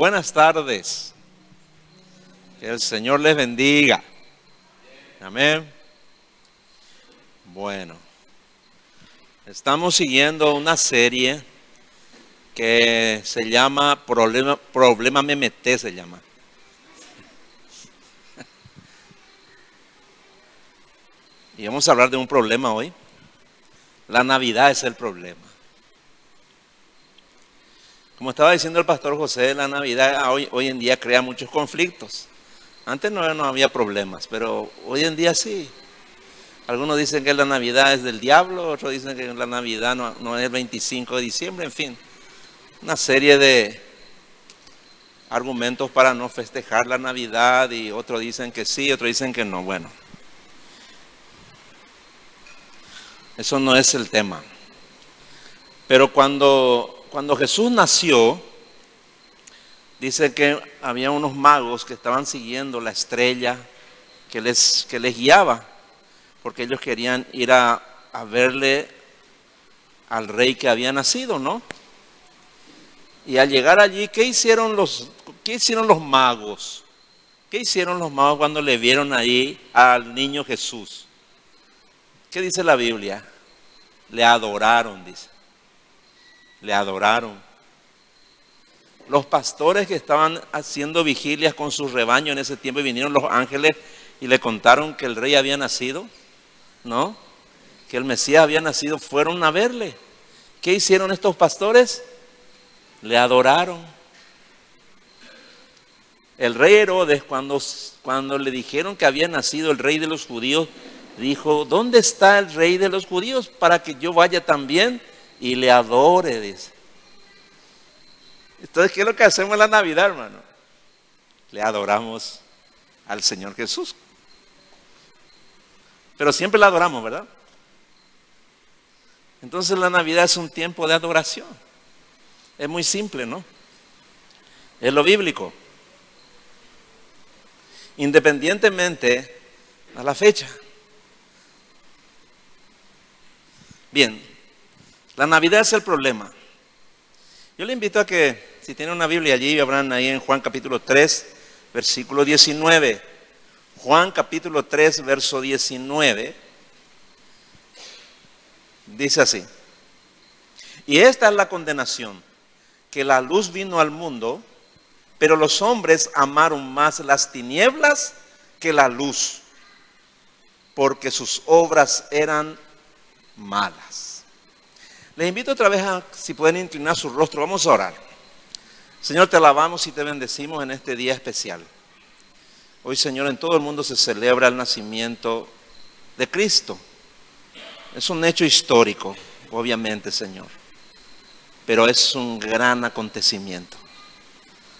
Buenas tardes. Que el Señor les bendiga. Amén. Bueno, estamos siguiendo una serie que se llama Problema, Problema MMT, se llama. Y vamos a hablar de un problema hoy. La Navidad es el problema. Como estaba diciendo el pastor José, la Navidad hoy, en día crea muchos conflictos. Antes no, no había problemas, pero hoy en día sí. Algunos dicen que la Navidad es del diablo, otros dicen que la Navidad no, no es el 25 de diciembre, en fin. Una serie de argumentos para no festejar la Navidad y otros dicen que sí, otros dicen que no. Bueno, Eso no es el tema. Pero cuando, cuando Jesús nació, dice que había unos magos que estaban siguiendo la estrella que les, que les guiaba, porque ellos querían ir a, verle al rey que había nacido, ¿no? Y al llegar allí, ¿qué hicieron los, qué hicieron los magos? ¿Qué hicieron los magos cuando le vieron ahí al niño Jesús? ¿Qué dice la Biblia? Le adoraron, dice. Le adoraron. Los pastores que estaban haciendo vigilias con su rebaño en ese tiempo y vinieron los ángeles y le contaron que el rey había nacido, ¿no? Que el Mesías había nacido, fueron a verle. ¿Qué hicieron estos pastores? Le adoraron. El rey Herodes, cuando, cuando le dijeron que había nacido el rey de los judíos, dijo, ¿dónde está el rey de los judíos para que yo vaya también y le adore? Dice. Entonces, ¿qué es lo que hacemos en la Navidad, hermano? Le adoramos al Señor Jesús. Pero siempre le adoramos, ¿verdad? Entonces la Navidad es un tiempo de adoración. Es muy simple, ¿no? Es lo bíblico. Independientemente a la fecha. Bien, la Navidad es el problema. Yo le invito a que, si tiene una Biblia allí, habrán ahí en Juan capítulo 3, versículo 19. Juan capítulo 3, verso 19. Dice así. Y esta es la condenación, que la luz vino al mundo, pero los hombres amaron más las tinieblas que la luz, porque sus obras eran malas. Les invito otra vez a, si pueden inclinar su rostro, vamos a orar. Señor, te alabamos y te bendecimos en este día especial. Hoy, Señor, en todo el mundo se celebra el nacimiento de Cristo. Es un hecho histórico, obviamente, Señor. Pero es un gran acontecimiento.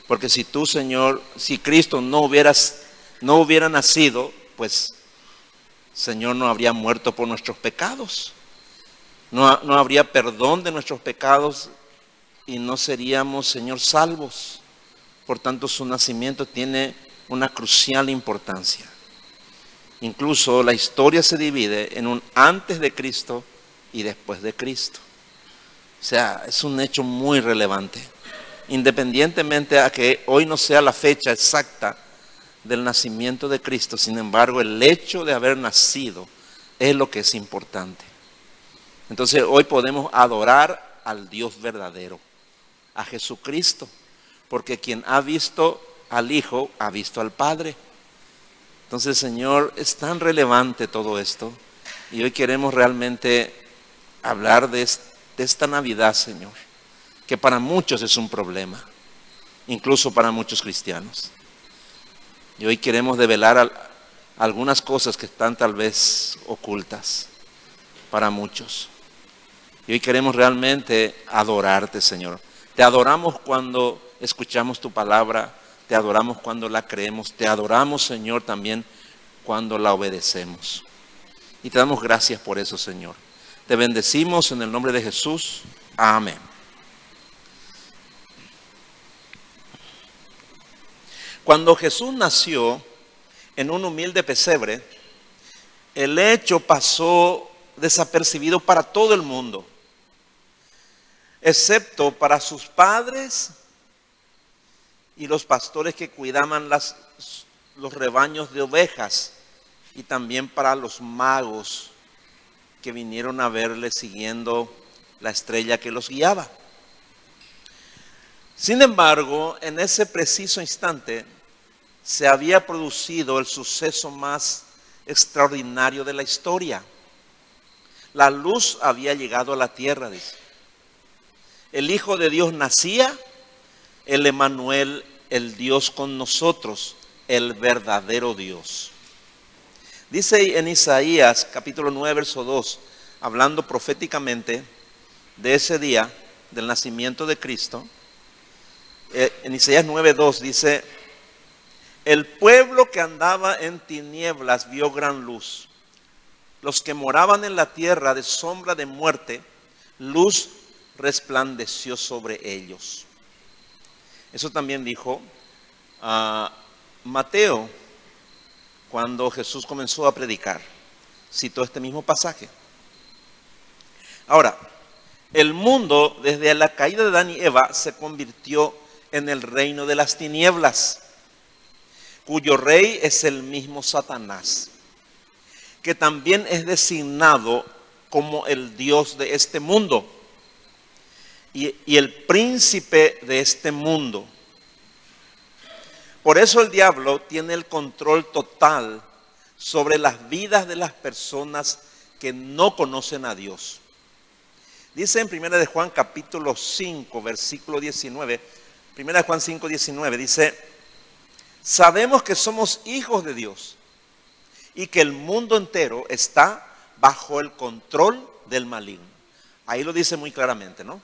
Porque si tú, Señor, si Cristo no hubieras no hubiera nacido, pues Señor no habría muerto por nuestros pecados no, habría perdón de nuestros pecados y no seríamos, Señor, salvos. Por tanto, su nacimiento tiene una crucial importancia. Incluso la historia se divide en un antes de Cristo y después de Cristo. O sea, es un hecho muy relevante. Independientemente a que hoy no sea la fecha exacta del nacimiento de Cristo, sin embargo, el hecho de haber nacido es lo que es importante. Entonces hoy podemos adorar al Dios verdadero, a Jesucristo, porque quien ha visto al Hijo ha visto al Padre. Entonces, Señor, es tan relevante todo esto y hoy queremos realmente hablar de, esta Navidad, Señor, que para muchos es un problema, incluso para muchos cristianos. Y hoy queremos develar algunas cosas que están tal vez ocultas para muchos. Y hoy queremos realmente adorarte, Señor. Te adoramos cuando escuchamos tu palabra, te adoramos cuando la creemos, te adoramos, Señor, también cuando la obedecemos. Y te damos gracias por eso, Señor. Te bendecimos en el nombre de Jesús. Amén. Cuando Jesús nació en un humilde pesebre, el hecho pasó desapercibido para todo el mundo excepto para sus padres y los pastores que cuidaban los rebaños de ovejas y también para los magos que vinieron a verle siguiendo la estrella que los guiaba. Sin embargo, en ese preciso instante se había producido el suceso más extraordinario de la historia. La luz había llegado a la tierra, dice. El Hijo de Dios nacía, el Emanuel, el Dios con nosotros, el verdadero Dios. Dice en Isaías capítulo 9, verso 2, hablando proféticamente de ese día del nacimiento de Cristo, eh, en Isaías 9, 2 dice, el pueblo que andaba en tinieblas vio gran luz. Los que moraban en la tierra de sombra de muerte, luz resplandeció sobre ellos. Eso también dijo a Mateo cuando Jesús comenzó a predicar. Citó este mismo pasaje. Ahora, el mundo desde la caída de Adán y Eva se convirtió en el reino de las tinieblas, cuyo rey es el mismo Satanás, que también es designado como el Dios de este mundo y, el príncipe de este mundo. Por eso el diablo tiene el control total sobre las vidas de las personas que no conocen a Dios. Dice en 1 de Juan capítulo 5, versículo 19, 1 de Juan 5, 19, dice, sabemos que somos hijos de Dios y que el mundo entero está bajo el control del maligno. Ahí lo dice muy claramente, ¿no?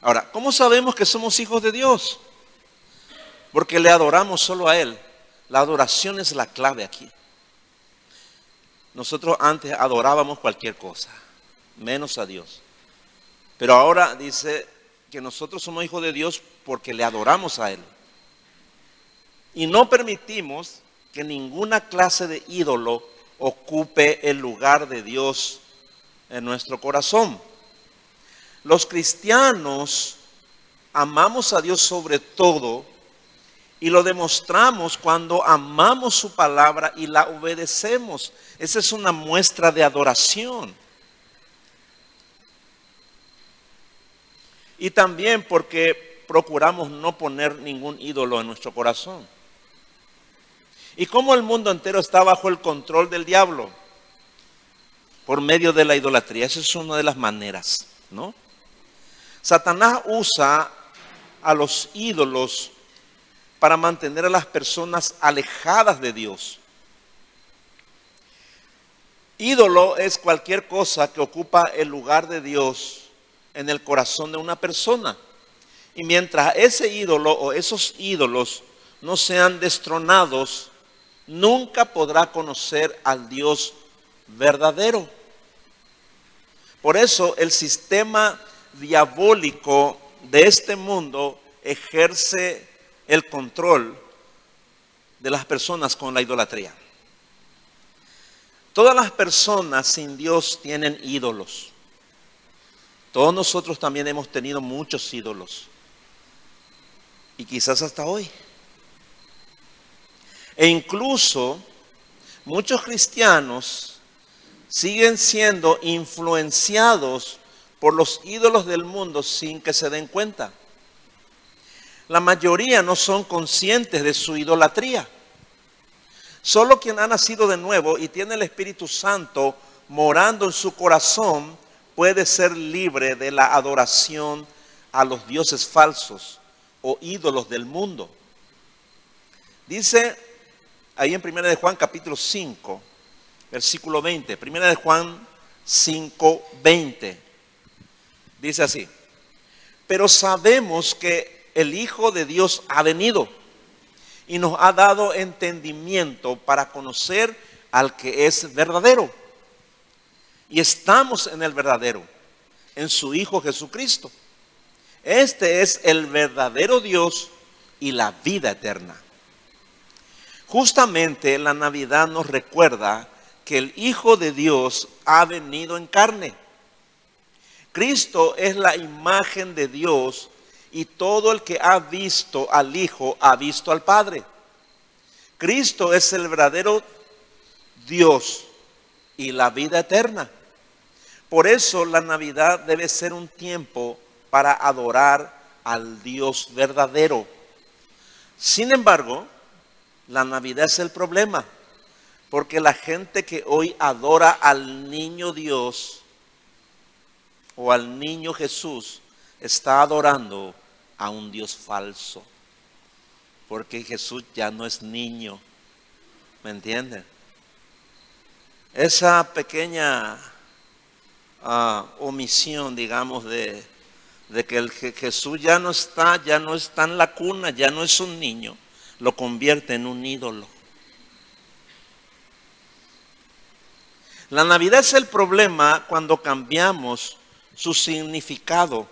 Ahora, ¿cómo sabemos que somos hijos de Dios? Porque le adoramos solo a Él. La adoración es la clave aquí. Nosotros antes adorábamos cualquier cosa, menos a Dios. Pero ahora dice que nosotros somos hijos de Dios porque le adoramos a Él. Y no permitimos que ninguna clase de ídolo ocupe el lugar de Dios en nuestro corazón. Los cristianos amamos a Dios sobre todo y lo demostramos cuando amamos su palabra y la obedecemos. Esa es una muestra de adoración. Y también porque procuramos no poner ningún ídolo en nuestro corazón. ¿Y cómo el mundo entero está bajo el control del diablo? Por medio de la idolatría. Esa es una de las maneras, ¿no? Satanás usa a los ídolos para mantener a las personas alejadas de Dios. Ídolo es cualquier cosa que ocupa el lugar de Dios en el corazón de una persona. Y mientras ese ídolo o esos ídolos no sean destronados, nunca podrá conocer al Dios verdadero. Por eso el sistema diabólico de este mundo ejerce el control de las personas con la idolatría. Todas las personas sin Dios tienen ídolos. Todos nosotros también hemos tenido muchos ídolos. Y quizás hasta hoy. E incluso muchos cristianos siguen siendo influenciados por los ídolos del mundo sin que se den cuenta. La mayoría no son conscientes de su idolatría. Solo quien ha nacido de nuevo y tiene el Espíritu Santo morando en su corazón puede ser libre de la adoración a los dioses falsos o ídolos del mundo. Dice ahí en 1 de Juan capítulo 5, versículo 20, 1 de Juan 5, 20. Dice así, pero sabemos que el Hijo de Dios ha venido y nos ha dado entendimiento para conocer al que es verdadero. Y estamos en el verdadero, en su Hijo Jesucristo. Este es el verdadero Dios y la vida eterna. Justamente la Navidad nos recuerda que el Hijo de Dios ha venido en carne Cristo es la imagen de Dios y todo el que ha visto al Hijo ha visto al Padre. Cristo es el verdadero Dios y la vida eterna. Por eso la Navidad debe ser un tiempo para adorar al Dios verdadero. Sin embargo, la Navidad es el problema, porque la gente que hoy adora al niño Dios o al niño Jesús está adorando a un Dios falso, porque Jesús ya no es niño, ¿me entienden? Esa pequeña ah, omisión, digamos, de, de que el Jesús ya no está, ya no está en la cuna, ya no es un niño, lo convierte en un ídolo. La Navidad es el problema cuando cambiamos su significado,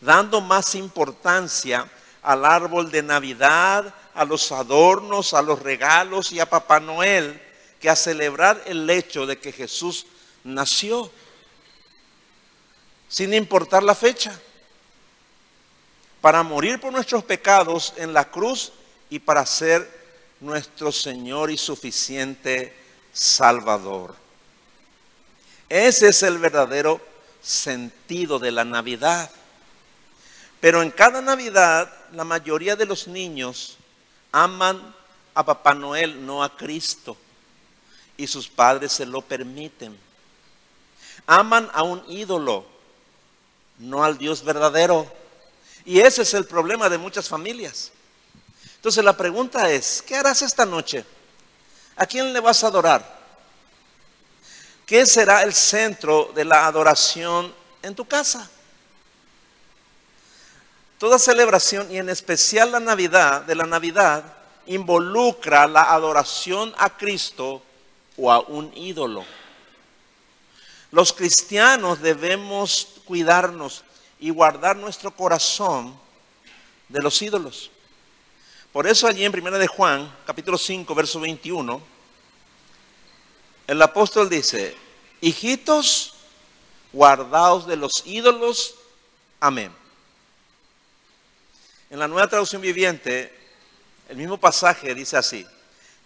dando más importancia al árbol de Navidad, a los adornos, a los regalos y a Papá Noel, que a celebrar el hecho de que Jesús nació, sin importar la fecha para morir por nuestros pecados en la cruz y para ser nuestro Señor y suficiente Salvador. Ese es el verdadero sentido de la Navidad. Pero en cada Navidad la mayoría de los niños aman a Papá Noel, no a Cristo. Y sus padres se lo permiten. Aman a un ídolo, no al Dios verdadero. Y ese es el problema de muchas familias. Entonces la pregunta es, ¿qué harás esta noche? ¿A quién le vas a adorar? ¿Qué será el centro de la adoración en tu casa? Toda celebración y en especial la Navidad, de la Navidad, involucra la adoración a Cristo o a un ídolo. Los cristianos debemos cuidarnos y guardar nuestro corazón de los ídolos. Por eso allí en 1 de Juan, capítulo 5, verso 21, el apóstol dice, hijitos, guardaos de los ídolos. Amén. En la nueva traducción viviente, el mismo pasaje dice así,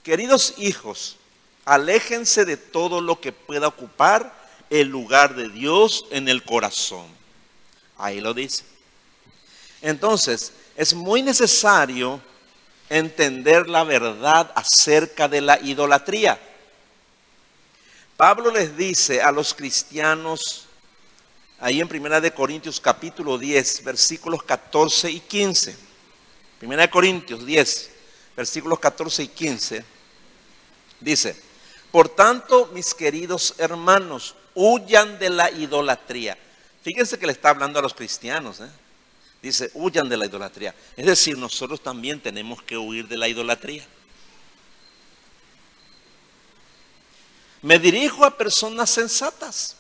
queridos hijos, aléjense de todo lo que pueda ocupar el lugar de Dios en el corazón Ahí lo dice. Entonces, es muy necesario entender la verdad acerca de la idolatría. Pablo les dice a los cristianos, ahí en Primera de Corintios capítulo 10, versículos 14 y 15. Primera de Corintios 10, versículos 14 y 15, dice, por tanto, mis queridos hermanos, huyan de la idolatría. Fíjense que le está hablando a los cristianos. ¿eh? Dice, huyan de la idolatría. Es decir, nosotros también tenemos que huir de la idolatría. Me dirijo a personas sensatas.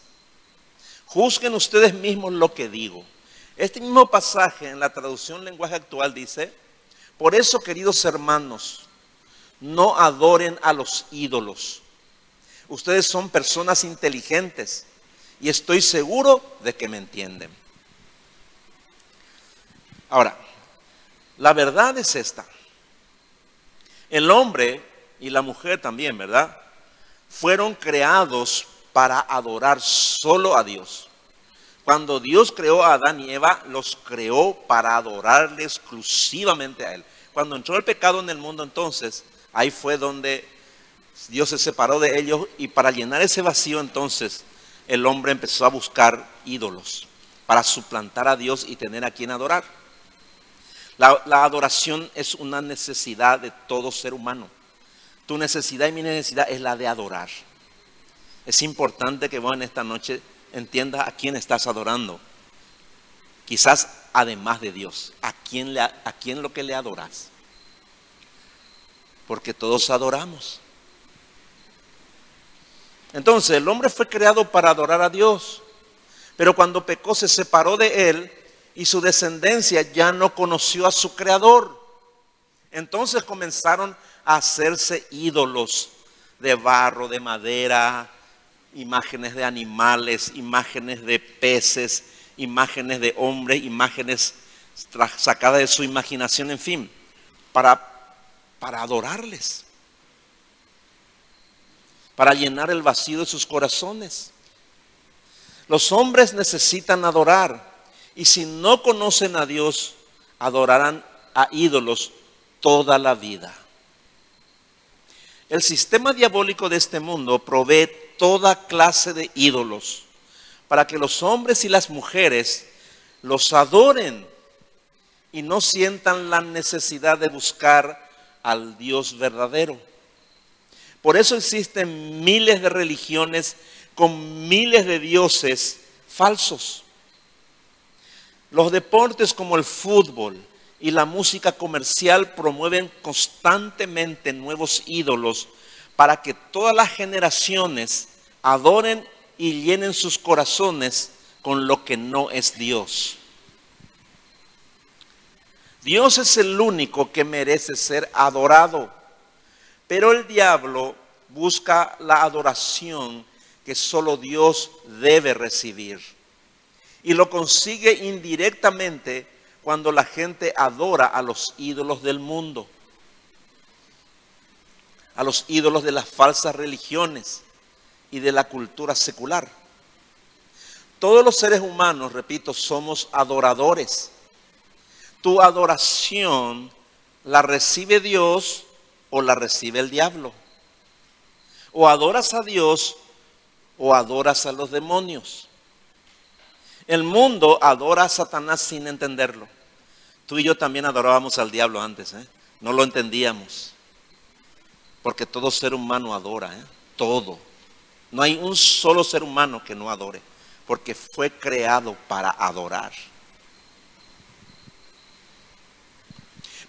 Juzguen ustedes mismos lo que digo. Este mismo pasaje en la traducción lenguaje actual dice, por eso queridos hermanos, no adoren a los ídolos. Ustedes son personas inteligentes y estoy seguro de que me entienden. Ahora, la verdad es esta. El hombre y la mujer también, ¿verdad? Fueron creados para adorar solo a Dios. Cuando Dios creó a Adán y Eva, los creó para adorarle exclusivamente a Él. Cuando entró el pecado en el mundo entonces, ahí fue donde Dios se separó de ellos y para llenar ese vacío entonces el hombre empezó a buscar ídolos para suplantar a Dios y tener a quien adorar. La, adoración es una necesidad de todo ser humano. Tu necesidad y mi necesidad es la de adorar. Es importante que vos en esta noche entiendas a quién estás adorando. Quizás además de Dios, a quién, le, a quién lo que le adoras. Porque todos adoramos. Entonces el hombre fue creado para adorar a Dios, pero cuando pecó se separó de él y su descendencia ya no conoció a su creador. Entonces comenzaron hacerse ídolos de barro, de madera, imágenes de animales, imágenes de peces, imágenes de hombres, imágenes sacada de su imaginación, en fin, para, para adorarles, para llenar el vacío de sus corazones. Los hombres necesitan adorar y si no conocen a Dios, adorarán a ídolos toda la vida. El sistema diabólico de este mundo provee toda clase de ídolos para que los hombres y las mujeres los adoren y no sientan la necesidad de buscar al Dios verdadero. Por eso existen miles de religiones con miles de dioses falsos. Los deportes como el fútbol y la música comercial promueven constantemente nuevos ídolos para que todas las generaciones adoren y llenen sus corazones con lo que no es Dios. Dios es el único que merece ser adorado, pero el diablo busca la adoración que solo Dios debe recibir. Y lo consigue indirectamente cuando la gente adora a los ídolos del mundo, a los ídolos de las falsas religiones y de la cultura secular. Todos los seres humanos, repito, somos adoradores tu adoración la recibe Dios o la recibe el diablo. O adoras a Dios o adoras a los demonios. El mundo adora a Satanás sin entenderlo. Tú y yo también adorábamos al diablo antes, ¿eh? no lo entendíamos. Porque todo ser humano adora, ¿eh? todo. No hay un solo ser humano que no adore, porque fue creado para adorar.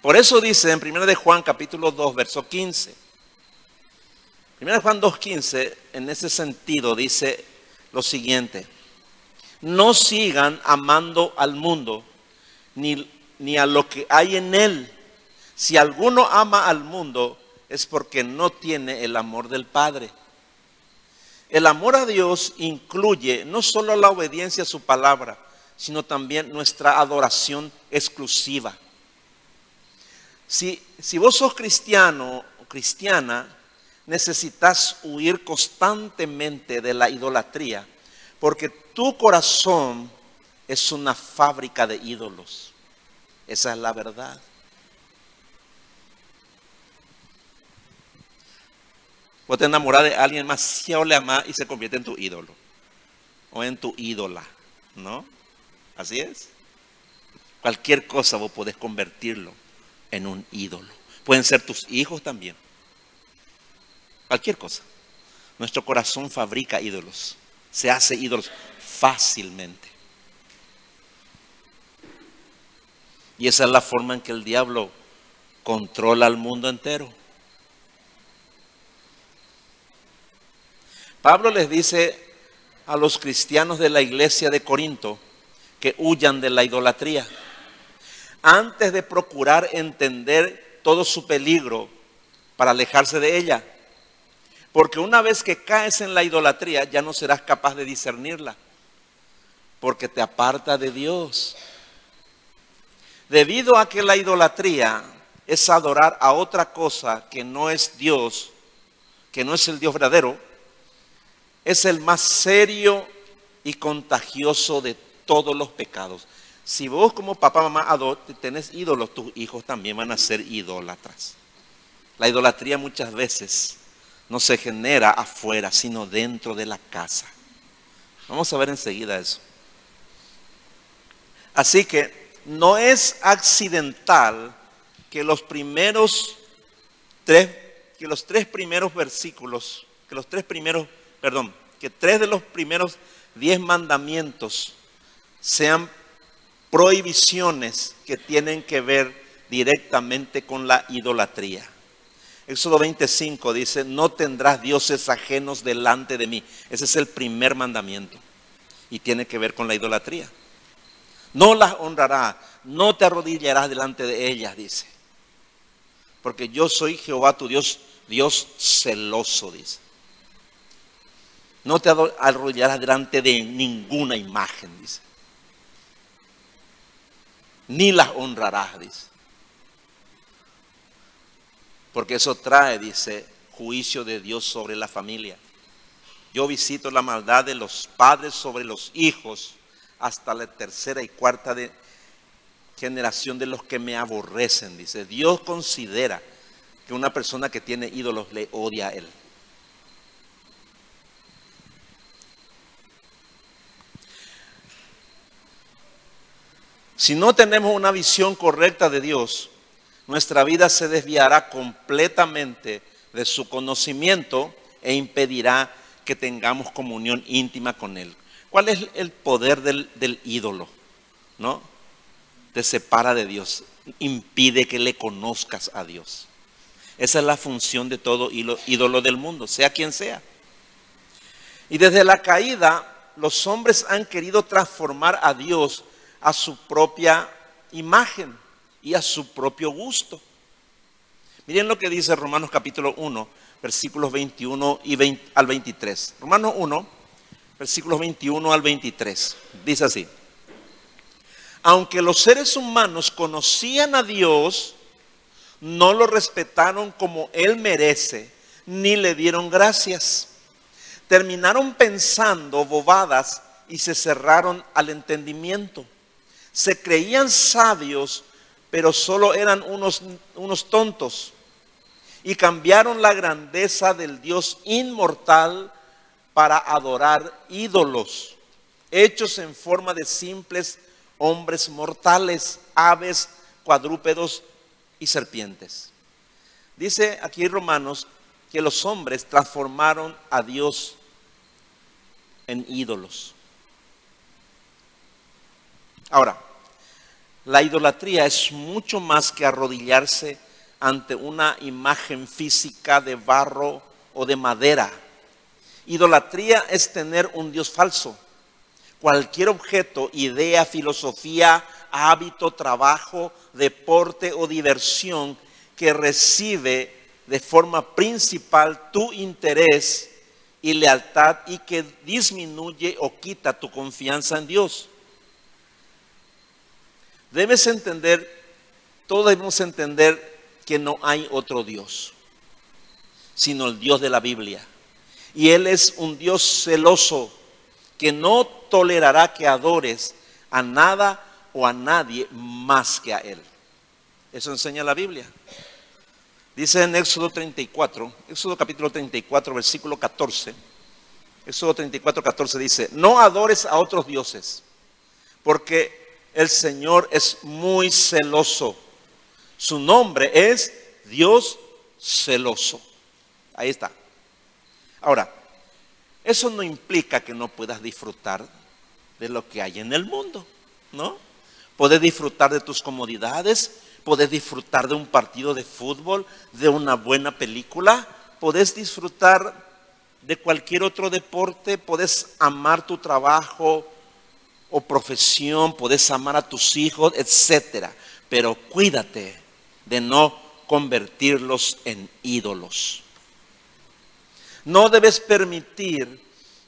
Por eso dice en 1 de Juan capítulo 2, verso 15. 1 de Juan 2, 15, en ese sentido dice lo siguiente. No sigan amando al mundo ni, ni a lo que hay en él. Si alguno ama al mundo es porque no tiene el amor del Padre. El amor a Dios incluye no solo la obediencia a su palabra, sino también nuestra adoración exclusiva. Si, vos sos cristiano o cristiana, necesitas huir constantemente de la idolatría, porque tu corazón es una fábrica de ídolos. Esa es la verdad. Vos te enamorar de alguien si le ama y se convierte en tu ídolo. O en tu ídola, ¿no? Así es. Cualquier cosa vos podés convertirlo en un ídolo. Pueden ser tus hijos también. Cualquier cosa. Nuestro corazón fabrica ídolos. Se hace ídolos fácilmente. Y esa es la forma en que el diablo controla al mundo entero. Pablo les dice a los cristianos de la iglesia de Corinto que huyan de la idolatría antes de procurar entender todo su peligro para alejarse de ella. Porque una vez que caes en la idolatría ya no serás capaz de discernirla, porque te aparta de Dios. Debido a que la idolatría es adorar a otra cosa que no es Dios, que no es el Dios verdadero, es el más serio y contagioso de todos los pecados. Si vos como papá, mamá, tenés ídolos, tus hijos también van a ser idólatras. La idolatría muchas veces no se genera afuera, sino dentro de la casa. Vamos a ver enseguida eso. Así que no es accidental que los primeros tres, que los tres primeros versículos, que los tres primeros, perdón, que tres de los primeros diez mandamientos sean prohibiciones que tienen que ver directamente con la idolatría. Éxodo 25 dice, no tendrás dioses ajenos delante de mí. Ese es el primer mandamiento y tiene que ver con la idolatría. No las honrarás, no te arrodillarás delante de ellas, dice. Porque yo soy Jehová tu Dios, Dios celoso, dice. No te arrodillarás delante de ninguna imagen, dice. ni las honrarás, dice. Porque eso trae, dice, juicio de Dios sobre la familia. Yo visito la maldad de los padres sobre los hijos hasta la tercera y cuarta generación de los que me aborrecen, dice. Dios considera que una persona que tiene ídolos le odia a él. Si no tenemos una visión correcta de Dios, nuestra vida se desviará completamente de su conocimiento e impedirá que tengamos comunión íntima con Él. ¿Cuál es el poder del, ídolo? ¿No? Te separa de Dios, impide que le conozcas a Dios. Esa es la función de todo ídolo del mundo, sea quien sea. Y desde la caída, los hombres han querido transformar a Dios a su propia imagen y a su propio gusto. Miren lo que dice Romanos capítulo 1, versículos 21 y al 23. Romanos 1, versículos 21 al 23. Dice así. Aunque los seres humanos conocían a Dios, no lo respetaron como Él merece, ni le dieron gracias. Terminaron pensando bobadas y se cerraron al entendimiento se creían sabios, pero solo eran unos, unos tontos. Y cambiaron la grandeza del Dios inmortal para adorar ídolos, hechos en forma de simples hombres mortales, aves, cuadrúpedos y serpientes. Dice aquí Romanos que los hombres transformaron a Dios en ídolos. Ahora, la idolatría es mucho más que arrodillarse ante una imagen física de barro o de madera. Idolatría es tener un Dios falso. Cualquier objeto, idea, filosofía, hábito, trabajo, deporte o diversión que recibe de forma principal tu interés y lealtad y que disminuye o quita tu confianza en Dios. Debes entender, todos debemos entender que no hay otro Dios, sino el Dios de la Biblia. Y Él es un Dios celoso que no tolerará que adores a nada o a nadie más que a Él. Eso enseña la Biblia. Dice en Éxodo 34, Éxodo capítulo 34, versículo 14. Éxodo 34, 14 dice, no adores a otros dioses, porque el Señor es muy celoso. Su nombre es Dios celoso. Ahí está. Ahora, eso no implica que no puedas disfrutar de lo que hay en el mundo, ¿no? Puedes disfrutar de tus comodidades, puedes disfrutar de un partido de fútbol, de una buena película, puedes disfrutar de cualquier otro deporte, puedes amar tu trabajo, o profesión, puedes amar a tus hijos, etcétera. Pero cuídate de no convertirlos en ídolos. No debes permitir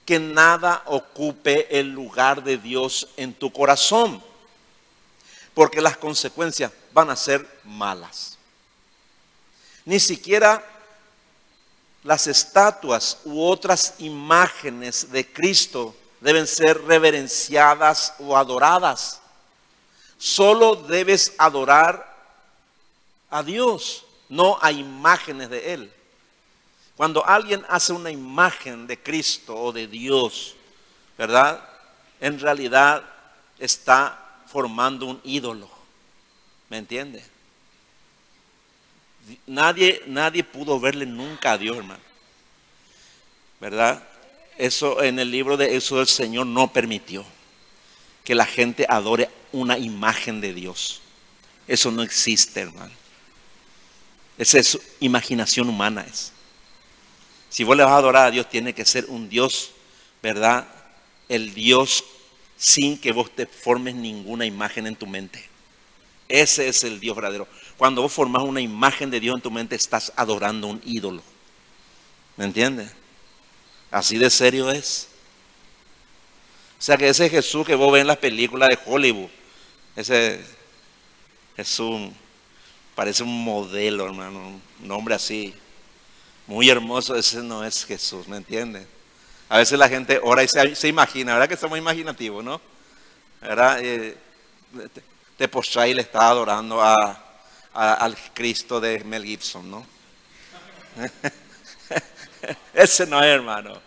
que nada ocupe el lugar de Dios en tu corazón, porque las consecuencias van a ser malas. Ni siquiera las estatuas u otras imágenes de Cristo deben ser reverenciadas o adoradas. Solo debes adorar a Dios, no a imágenes de Él. Cuando alguien hace una imagen de Cristo o de Dios, ¿verdad? En realidad está formando un ídolo. ¿Me entiende? Nadie, nadie pudo verle nunca a Dios, hermano. ¿Verdad? Eso en el libro de Éxodo el Señor no permitió que la gente adore una imagen de Dios. Eso no existe, hermano. Esa es imaginación humana. Es. Si vos le vas a adorar a Dios, tiene que ser un Dios, ¿verdad? El Dios sin que vos te formes ninguna imagen en tu mente. Ese es el Dios verdadero. Cuando vos formas una imagen de Dios en tu mente, estás adorando un ídolo. ¿Me entiendes? Así de serio es. O sea que ese Jesús que vos ves en las películas de Hollywood, ese es un, parece un modelo, hermano, un hombre así, muy hermoso, ese no es Jesús, ¿me entienden? A veces la gente ora y se, imagina, ¿verdad que somos imaginativos, no? ¿Verdad? Eh, te postras y le está adorando a, al Cristo de Mel Gibson, ¿no? Ese no es, hermano.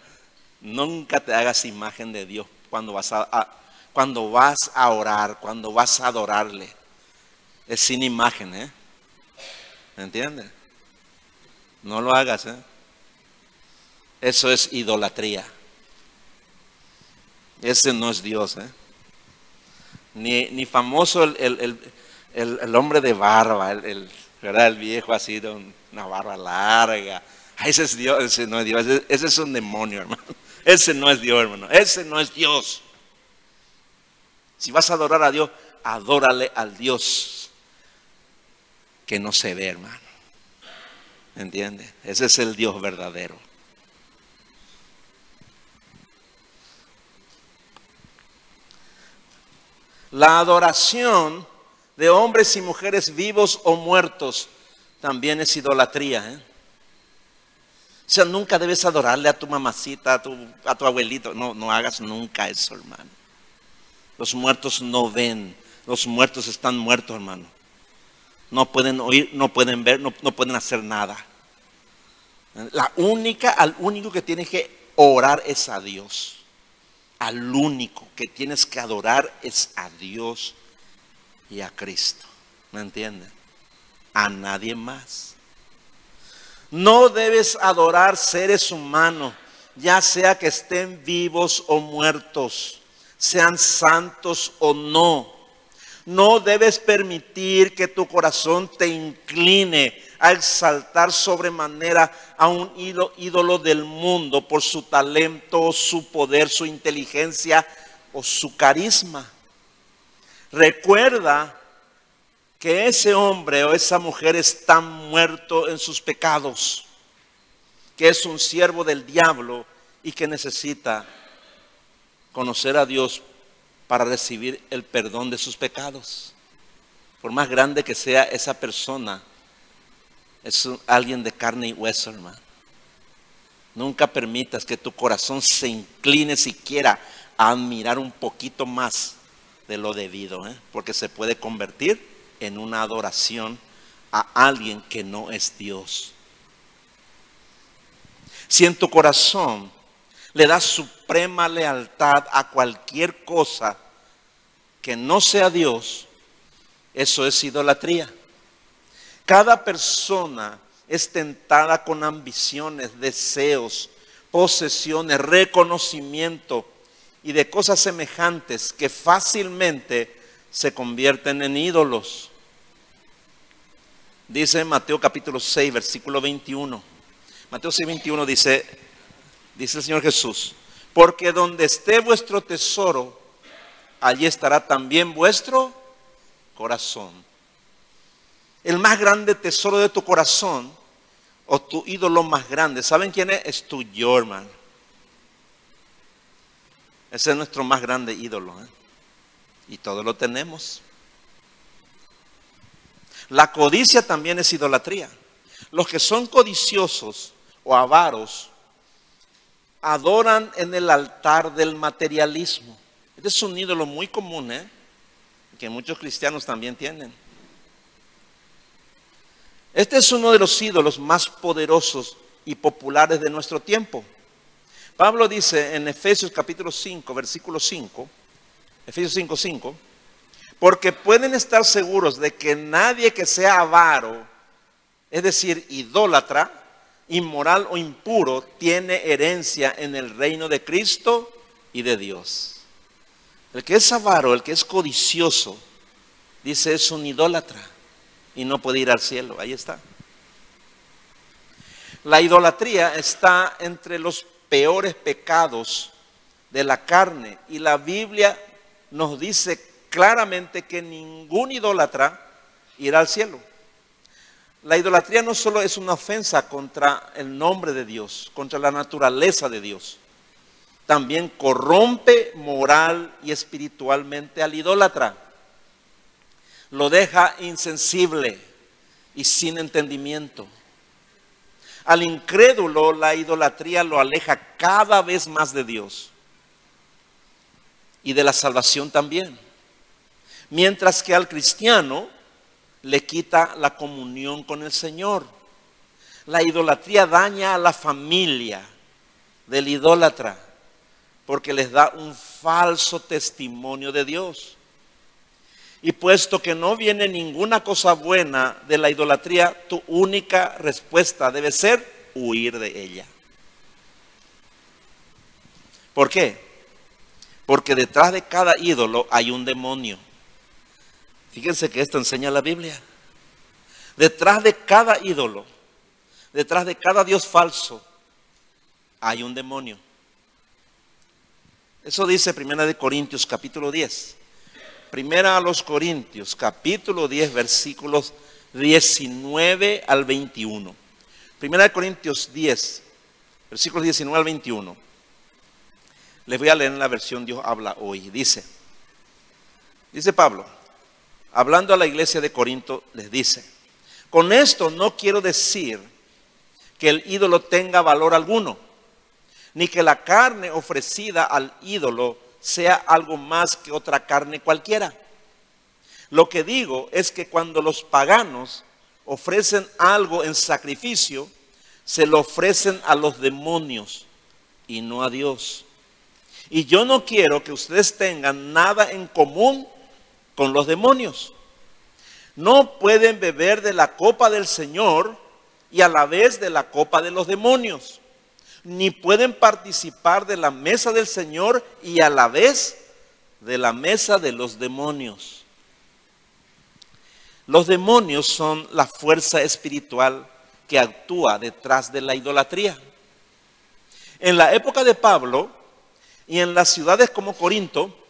Nunca te hagas imagen de Dios cuando vas a, cuando vas a orar, cuando vas a adorarle. Es sin imagen, ¿eh? ¿Me entiendes? No lo hagas, ¿eh? Eso es idolatría. Ese no es Dios, ¿eh? Ni, ni famoso el, el, hombre de barba, el, ¿verdad? el viejo así de una barba larga. Ese es Dios, ese no es Dios, ese, es un demonio, hermano. Ese no es Dios, hermano. Ese no es Dios. Si vas a adorar a Dios, adórale al Dios que no se ve, hermano. ¿Entiende? Ese es el Dios verdadero. La adoración de hombres y mujeres vivos o muertos también es idolatría. ¿eh? O sea, nunca debes adorarle a tu mamacita, a tu, a tu abuelito. No, no hagas nunca eso, hermano. Los muertos no ven. Los muertos están muertos, hermano. No pueden oír, no pueden ver, no, no pueden hacer nada. La única, al único que tiene que orar es a Dios al único que tienes que adorar es a Dios y a Cristo. ¿Me entienden? A nadie más. No debes adorar seres humanos, ya sea que estén vivos o muertos, sean santos o no. No debes permitir que tu corazón te incline a exaltar sobremanera a un ídolo del mundo por su talento, su poder, su inteligencia o su carisma. Recuerda que ese hombre o esa mujer está muerto en sus pecados, que es un siervo del diablo y que necesita conocer a Dios para recibir el perdón de sus pecados. Por más grande que sea esa persona, es alguien de carne y hueso, hermano. Nunca permitas que tu corazón se incline siquiera a admirar un poquito más de lo debido, ¿eh? porque se puede convertir en una adoración a alguien que no es Dios. Si en tu corazón le das suprema lealtad a cualquier cosa que no sea Dios, eso es idolatría. Cada persona es tentada con ambiciones, deseos, posesiones, reconocimiento y de cosas semejantes que fácilmente se convierten en ídolos. Dice Mateo capítulo 6, versículo 21. Mateo 6, 21 dice, dice el Señor Jesús, porque donde esté vuestro tesoro, allí estará también vuestro corazón el más grande tesoro de tu corazón o tu ídolo más grande. ¿Saben quién es? Es tu yo, hermano. Ese es nuestro más grande ídolo. ¿eh? Y todo lo tenemos. La codicia también es idolatría. Los que son codiciosos o avaros adoran en el altar del materialismo. Este es un ídolo muy común, ¿eh? que muchos cristianos también tienen. Este es uno de los ídolos más poderosos y populares de nuestro tiempo. Pablo dice en Efesios capítulo 5, versículo 5, Efesios 5, 5, porque pueden estar seguros de que nadie que sea avaro, es decir, idólatra, inmoral o impuro, tiene herencia en el reino de Cristo y de Dios. El que es avaro, el que es codicioso, dice es un idólatra y no puede ir al cielo. Ahí está. La idolatría está entre los peores pecados de la carne y la Biblia nos dice claramente que ningún idólatra irá al cielo. La idolatría no solo es una ofensa contra el nombre de Dios, contra la naturaleza de Dios, también corrompe moral y espiritualmente al idólatra. lo deja insensible y sin entendimiento. Al incrédulo la idolatría lo aleja cada vez más de Dios y de la salvación también. Mientras que al cristiano le quita la comunión con el Señor. La idolatría daña a la familia del idólatra porque les da un falso testimonio de Dios. Y puesto que no viene ninguna cosa buena de la idolatría, tu única respuesta debe ser huir de ella. ¿Por qué? Porque detrás de cada ídolo hay un demonio. Fíjense que esto enseña la Biblia. Detrás de cada ídolo, detrás de cada Dios falso, hay un demonio. Eso dice Primera de Corintios capítulo 10. Primera a los Corintios capítulo 10 versículos 19 al 21. Primera de Corintios 10 versículos 19 al 21. Les voy a leer en la versión Dios habla hoy. Dice, dice Pablo, hablando a la iglesia de Corinto, les dice, con esto no quiero decir que el ídolo tenga valor alguno ni que la carne ofrecida al ídolo sea algo más que otra carne cualquiera. Lo que digo es que cuando los paganos ofrecen algo en sacrificio, se lo ofrecen a los demonios y no a Dios. Y yo no quiero que ustedes tengan nada en común con los demonios. No pueden beber de la copa del Señor y a la vez de la copa de los demonios ni pueden participar de la mesa del Señor y a la vez de la mesa de los demonios. Los demonios son la fuerza espiritual que actúa detrás de la idolatría. En la época de Pablo y en las ciudades como Corinto,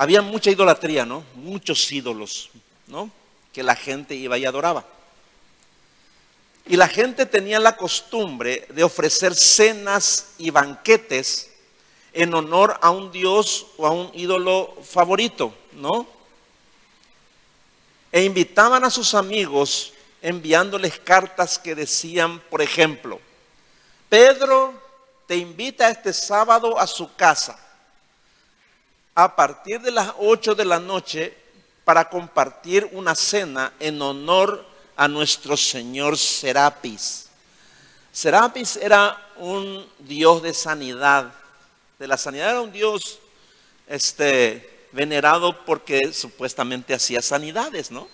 había mucha idolatría, ¿no? Muchos ídolos, ¿no? Que la gente iba y adoraba. Y la gente tenía la costumbre de ofrecer cenas y banquetes en honor a un dios o a un ídolo favorito, ¿no? E invitaban a sus amigos enviándoles cartas que decían, por ejemplo, Pedro te invita este sábado a su casa a partir de las 8 de la noche para compartir una cena en honor a nuestro Señor Serapis. Serapis era un dios de sanidad. De la sanidad era un dios este, venerado porque supuestamente hacía sanidades, ¿no?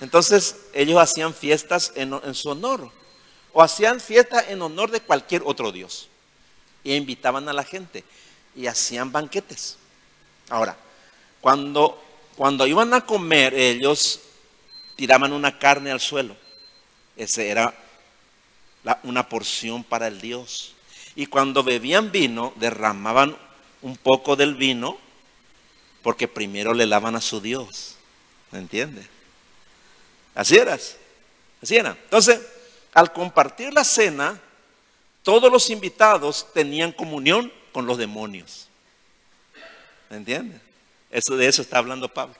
Entonces ellos hacían fiestas en, en su honor o hacían fiestas en honor de cualquier otro dios e invitaban a la gente y hacían banquetes. Ahora, cuando, cuando iban a comer ellos tiraban una carne al suelo. Esa era una porción para el Dios. Y cuando bebían vino, derramaban un poco del vino, porque primero le lavan a su Dios. ¿Me entiende? Así eras. Así era. Entonces, al compartir la cena, todos los invitados tenían comunión con los demonios. ¿Me entiende? Eso de eso está hablando Pablo.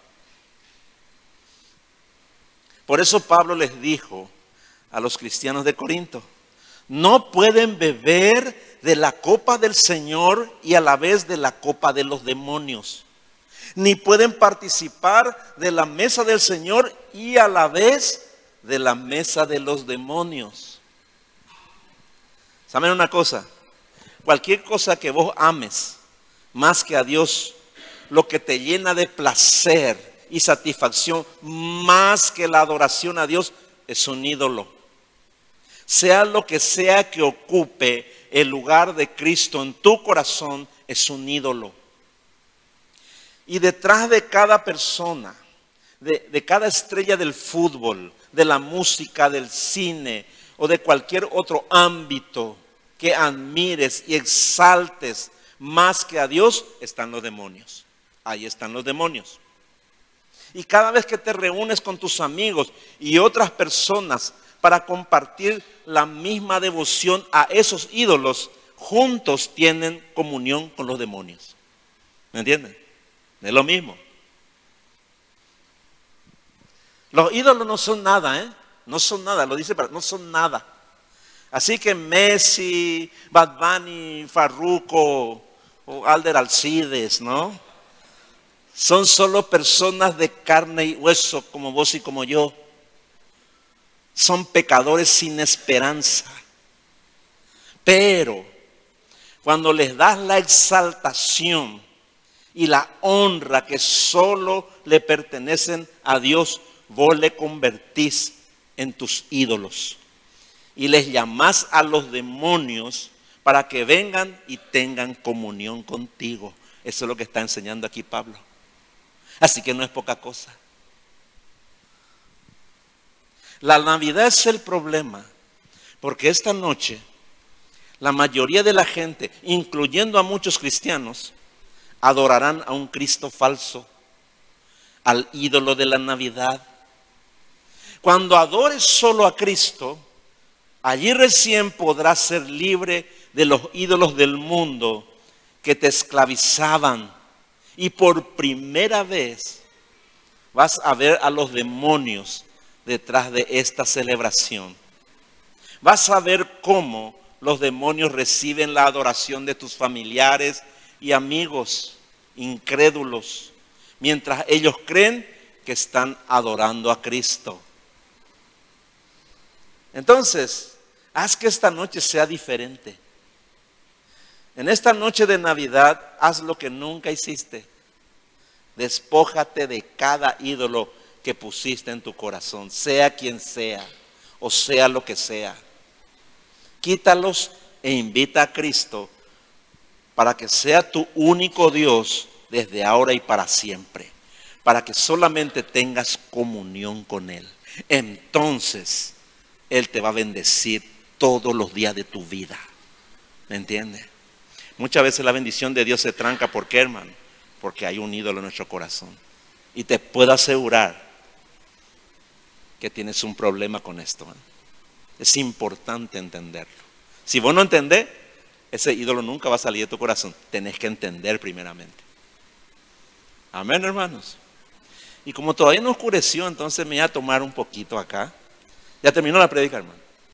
Por eso Pablo les dijo a los cristianos de Corinto, no pueden beber de la copa del Señor y a la vez de la copa de los demonios. Ni pueden participar de la mesa del Señor y a la vez de la mesa de los demonios. ¿Saben una cosa? Cualquier cosa que vos ames más que a Dios, lo que te llena de placer, y satisfacción más que la adoración a Dios es un ídolo. Sea lo que sea que ocupe el lugar de Cristo en tu corazón, es un ídolo. Y detrás de cada persona, de, de, cada estrella del fútbol, de la música, del cine o de cualquier otro ámbito que admires y exaltes más que a Dios, están los demonios. Ahí están los demonios. Y cada vez que te reúnes con tus amigos y otras personas para compartir la misma devoción a esos ídolos, juntos tienen comunión con los demonios. ¿Me entienden? Es lo mismo. Los ídolos no son nada, ¿eh? No son nada, lo dice, no son nada. Así que Messi, Bad Bunny, Farruko Alder Alcides, ¿no? Son solo personas de carne y hueso como vos y como yo. Son pecadores sin esperanza. Pero cuando les das la exaltación y la honra que solo le pertenecen a Dios, vos le convertís en tus ídolos y les llamás a los demonios para que vengan y tengan comunión contigo. Eso es lo que está enseñando aquí Pablo. Así que no es poca cosa. La Navidad es el problema, porque esta noche la mayoría de la gente, incluyendo a muchos cristianos, adorarán a un Cristo falso, al ídolo de la Navidad. Cuando adores solo a Cristo, allí recién podrás ser libre de los ídolos del mundo que te esclavizaban. Y por primera vez vas a ver a los demonios detrás de esta celebración. Vas a ver cómo los demonios reciben la adoración de tus familiares y amigos incrédulos, mientras ellos creen que están adorando a Cristo. Entonces, haz que esta noche sea diferente. En esta noche de Navidad, haz lo que nunca hiciste. Despójate de cada ídolo que pusiste en tu corazón, sea quien sea, o sea lo que sea quítalos e invita a Cristo para que sea tu único Dios desde ahora y para siempre, para que solamente tengas comunión con Él. Entonces, Él te va a bendecir todos los días de tu vida. ¿Me entiendes? Muchas veces la bendición de Dios se tranca. ¿Por qué, hermano? Porque hay un ídolo en nuestro corazón. Y te puedo asegurar que tienes un problema con esto. Es importante entenderlo. Si vos no entendés, ese ídolo nunca va a salir de tu corazón. Tenés que entender primeramente. Amén, hermanos. Y como todavía no oscureció, entonces me voy a tomar un poquito acá. Ya terminó la predica, hermano.